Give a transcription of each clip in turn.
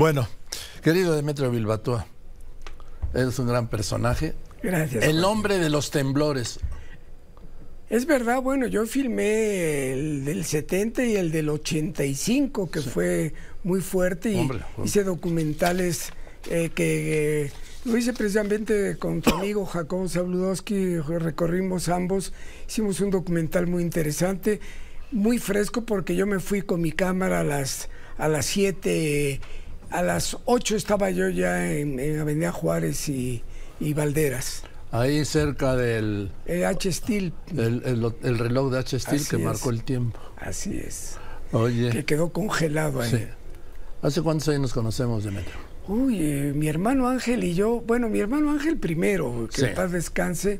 Bueno, querido Demetrio Bilbatúa, eres un gran personaje. Gracias. El hombre de los temblores. Es verdad, bueno, yo filmé el del 70 y el del 85, que fue muy fuerte, y Hombre, hice documentales eh, que eh, lo hice precisamente con tu amigo Jacobo Zabludowski, recorrimos ambos, hicimos un documental muy interesante, muy fresco, porque yo me fui con mi cámara a las, a las 7, a las 8 estaba yo ya en, en Avenida Juárez y, y Valderas. Ahí cerca del El H. Steel, el, el- el reloj de H. Steel Así que es. marcó el tiempo. así es, que Oye, quedó congelado ahí. sí. ¿Hace cuántos años nos conocemos, Demetrio? Uy, eh, mi hermano Ángel y yo, bueno, mi hermano Ángel primero, que Sí. en paz descanse,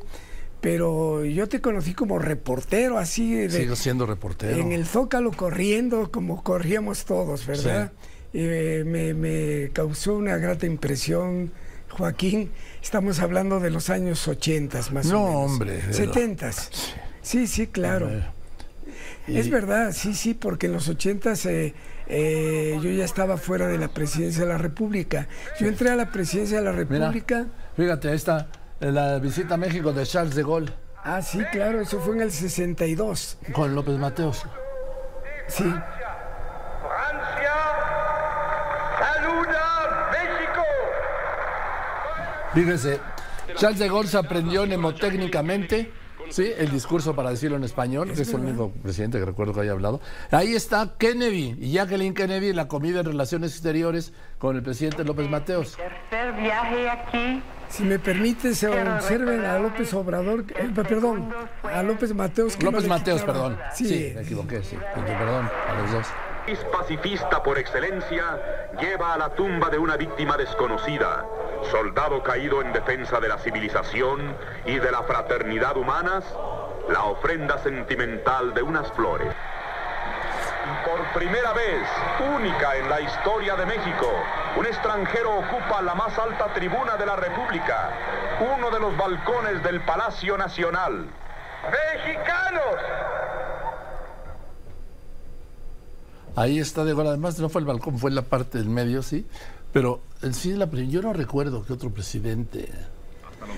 pero yo te conocí como reportero, así de, Sigo siendo reportero. en el Zócalo corriendo como corríamos todos, ¿verdad? Eh, me, me causó una grata impresión, Joaquín. Estamos hablando de los años 80 más No, o menos. hombre, de lo- 70 Sí, sí, claro. Y- Es verdad, sí, sí, porque en los 80 yo ya estaba fuera de la presidencia de la República. Yo entré a la presidencia de la Mira, República. fíjate, ahí está eh, la visita a México de Charles de Gaulle Ah, sí, claro, eso fue en el 62. con López Mateos. Sí, Fíjese, Charles de Gaulle se aprendió mnemotécnicamente, ¿sí? El discurso para decirlo en español, que es el único presidente que recuerdo que haya hablado. Ahí está Kennedy y Jacqueline Kennedy en la comida en Relaciones Exteriores con el presidente López Mateos. Tercer viaje aquí. si me permite, se observen a López Obrador, eh, perdón, a López Mateos. que López Mateos, perdón. Sí, Sí, me equivoqué, sí. Perdón, a los dos. pacifista por excelencia lleva a la tumba de una víctima desconocida, soldado caído en defensa de la civilización y de la fraternidad humanas, la ofrenda sentimental de unas flores. Y por primera vez, única en la historia de México, un extranjero ocupa la más alta tribuna de la República, uno de los balcones del Palacio Nacional. ¡Mexicanos! Ahí está de Gaulle. Además, no fue el balcón, fue la parte del medio, sí. Pero en sí, la, yo no recuerdo que otro presidente.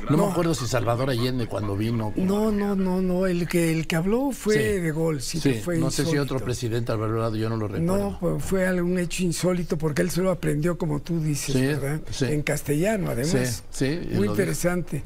No, me acuerdo si Salvador Allende cuando vino. No, no, no, no. El que, el que habló fue Sí. de Gaulle. Sí, Sí, que fue no sé si otro presidente al hablado, yo no lo recuerdo. No, pues fue algún hecho insólito porque él se lo aprendió como tú dices, Sí, ¿verdad? sí. En castellano, además. Sí, sí, Muy dijo. interesante.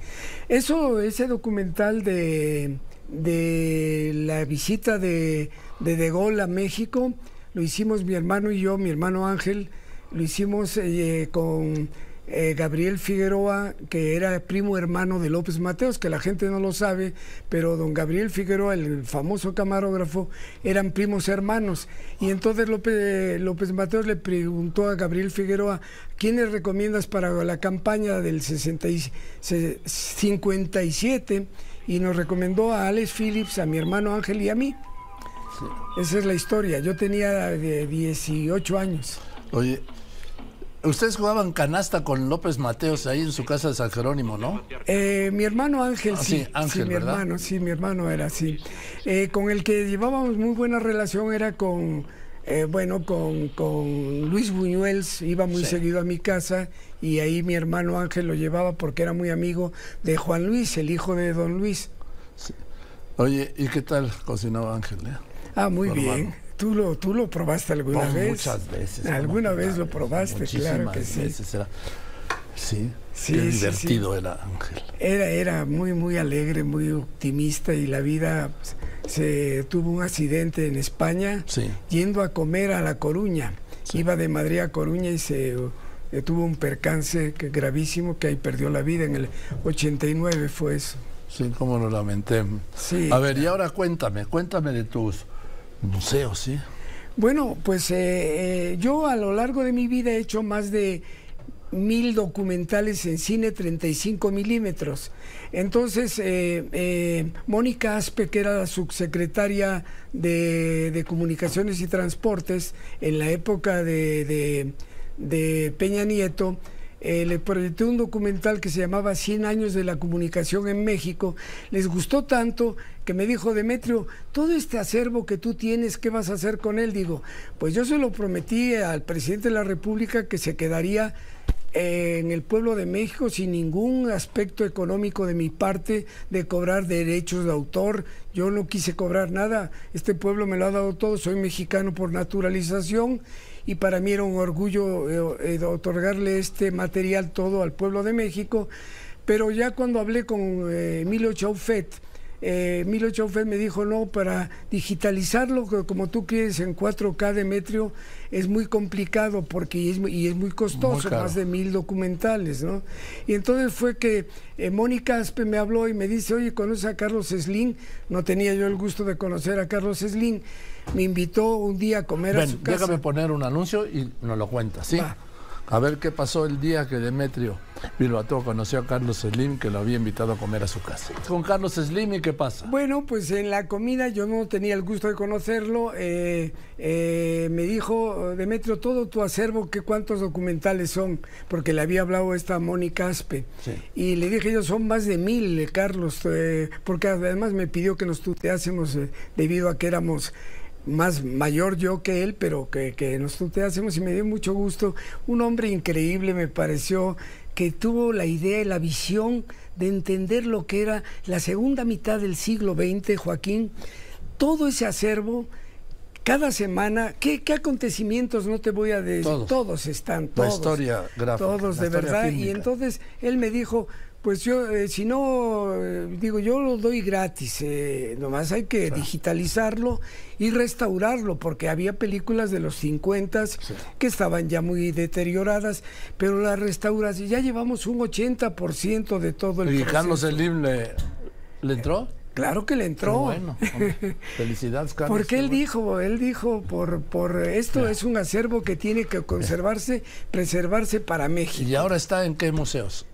Eso, ese documental de, de la visita de, de De Gaulle a México, lo hicimos mi hermano y yo, mi hermano Ángel, lo hicimos eh, con eh, Gabriel Figueroa, que era primo hermano de López Mateos, que la gente no lo sabe, pero don Gabriel Figueroa, el famoso camarógrafo, eran primos hermanos. Y entonces López, López Mateos le preguntó a Gabriel Figueroa, ¿quiénes recomiendas para la campaña del 60 y- se- 57? Y nos recomendó a Alex Phillips, a mi hermano Ángel y a mí. Esa es la historia. Yo tenía de 18 años. Oye, ustedes jugaban canasta con López Mateos ahí en su casa de San Jerónimo, ¿no? Eh, mi hermano Ángel, Ah, sí, sí, Ángel, mi ¿verdad? hermano, sí, mi hermano era así. Eh, con el que llevábamos muy buena relación era con, eh, bueno, con, con Luis Buñuels, iba muy Sí. seguido a mi casa y ahí mi hermano Ángel lo llevaba porque era muy amigo de Juan Luis, el hijo de don Luis. Oye, ¿y qué tal cocinaba Ángel? eh? Ah, muy bien. hermano. ¿Tú lo, ¿Tú lo probaste alguna Pues vez? Muchas veces. ¿Alguna ¿cómo vez lo probaste? Claro que sí. veces era. Sí, Sí, qué sí, divertido era Ángel. Era, era muy, muy alegre, muy optimista y la vida se tuvo un accidente en España Sí. yendo a comer a La Coruña. Iba de Madrid a Coruña y se eh, tuvo un percance gravísimo que ahí perdió la vida. En el 89 fue eso. Sí, cómo lo lamenté. Sí. A ver, y ahora cuéntame, cuéntame de tus museos, ¿sí? Bueno, pues eh, eh, yo a lo largo de mi vida he hecho más de mil documentales en cine 35 milímetros. Entonces, eh, Mónica Aspe, que era la subsecretaria de, de Comunicaciones y Transportes en la época de, de- de Peña Nieto, eh, le proyecté un documental que se llamaba 100 años de la comunicación en México. Les gustó tanto que me dijo, Demetrio, todo este acervo que tú tienes, ¿qué vas a hacer con él? Digo, pues yo se lo prometí al presidente de la República que se quedaría eh, en el pueblo de México sin ningún aspecto económico de mi parte de cobrar derechos de autor. Yo no quise cobrar nada. Este pueblo me lo ha dado todo. Soy mexicano por naturalización y para mí era un orgullo eh, eh, otorgarle este material todo al pueblo de México. Pero ya cuando hablé con Emilio Chaufet, eh, Milo me dijo, no, para digitalizarlo como tú quieres en 4K Demetrio es muy complicado porque es, y es muy costoso, más de mil documentales, ¿no? Y entonces fue que eh, Mónica Aspe me habló y me dice, oye, ¿conoce a Carlos Slim? No tenía yo el gusto de conocer a Carlos Slim. Me invitó un día a comer a su casa. Déjame poner un anuncio y nos lo cuenta, ¿sí? A ver qué pasó el día que Demetrio Bilbató conoció a Carlos Slim, que lo había invitado a comer a su casa. Con Carlos Slim, ¿y qué pasa? Bueno, pues en la comida yo no tenía el gusto de conocerlo. Eh, eh, me dijo, Demetrio, todo tu acervo, ¿qué cuántos documentales son? Porque le había hablado esta Mónica Aspe. Y le dije yo, son más de mil, eh, Carlos, porque además me pidió que nos tuteásemos debido a que éramos más mayor yo que él, pero que, que nos tuteásemos y me dio mucho gusto. Un hombre increíble me pareció que tuvo la idea y la visión de entender lo que era la segunda mitad del siglo XX, Joaquín. Todo ese acervo, cada semana, ¿qué, acontecimientos no te voy a decir? Todos, están, todos. La historia gráfica. Todos, de verdad. Y entonces él me dijo, pues yo, eh, si no, eh, digo, yo lo doy gratis, eh, nomás hay que digitalizarlo y restaurarlo, porque había películas de los 50 que estaban ya muy deterioradas, pero la restauración, ya llevamos un 80% de todo el ¿Y Carlos Slim le, le entró? Claro que le entró. bueno, felicidades, Carlos. Porque él dijo, él dijo, por, por esto es un acervo que tiene que conservarse, preservarse para México. ¿Y ahora está en qué museos?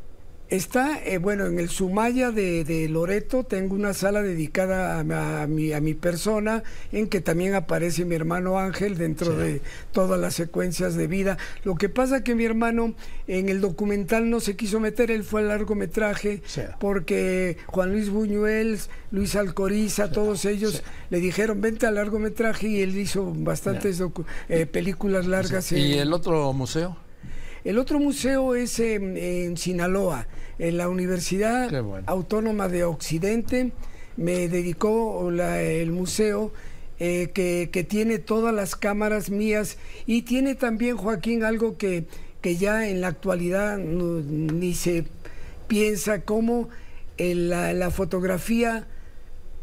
Está, eh, bueno, en el Sumaya de, Loreto tengo una sala dedicada a, mi, a mi persona, en que también aparece mi hermano Ángel dentro de todas las secuencias de vida. Lo que pasa que mi hermano en el documental no se quiso meter, él fue al largometraje, porque Juan Luis Buñuel, Luis Alcoriza, todos ellos le dijeron, vente al largometraje y él hizo bastantes eh, películas largas. ¿Y el otro museo? El otro museo es en, Sinaloa, en la Universidad Autónoma de Occidente. Me dedicó el museo eh, que, tiene todas las cámaras mías y tiene también, Joaquín, algo que, que ya en la actualidad ni se piensa como la, fotografía,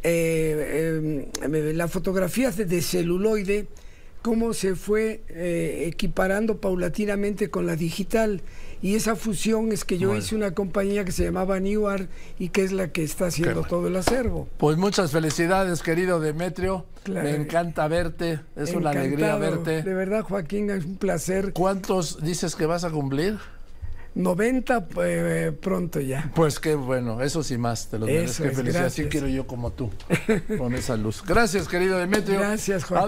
eh, em, la fotografía de celuloide cómo se fue eh, equiparando paulatinamente con la digital. Y esa fusión es que yo hice una compañía que se llamaba Newark y que es la que está haciendo todo el acervo. Pues muchas felicidades, querido Demetrio. Me encanta verte, es una alegría verte. De verdad, Joaquín, es un placer. ¿Cuántos dices que vas a cumplir? 90 eh, pronto ya. Pues qué bueno, eso sí más, te lo merezco. Felicidades, así quiero yo como tú, con esa luz. Gracias, querido Demetrio. Gracias, Joaquín.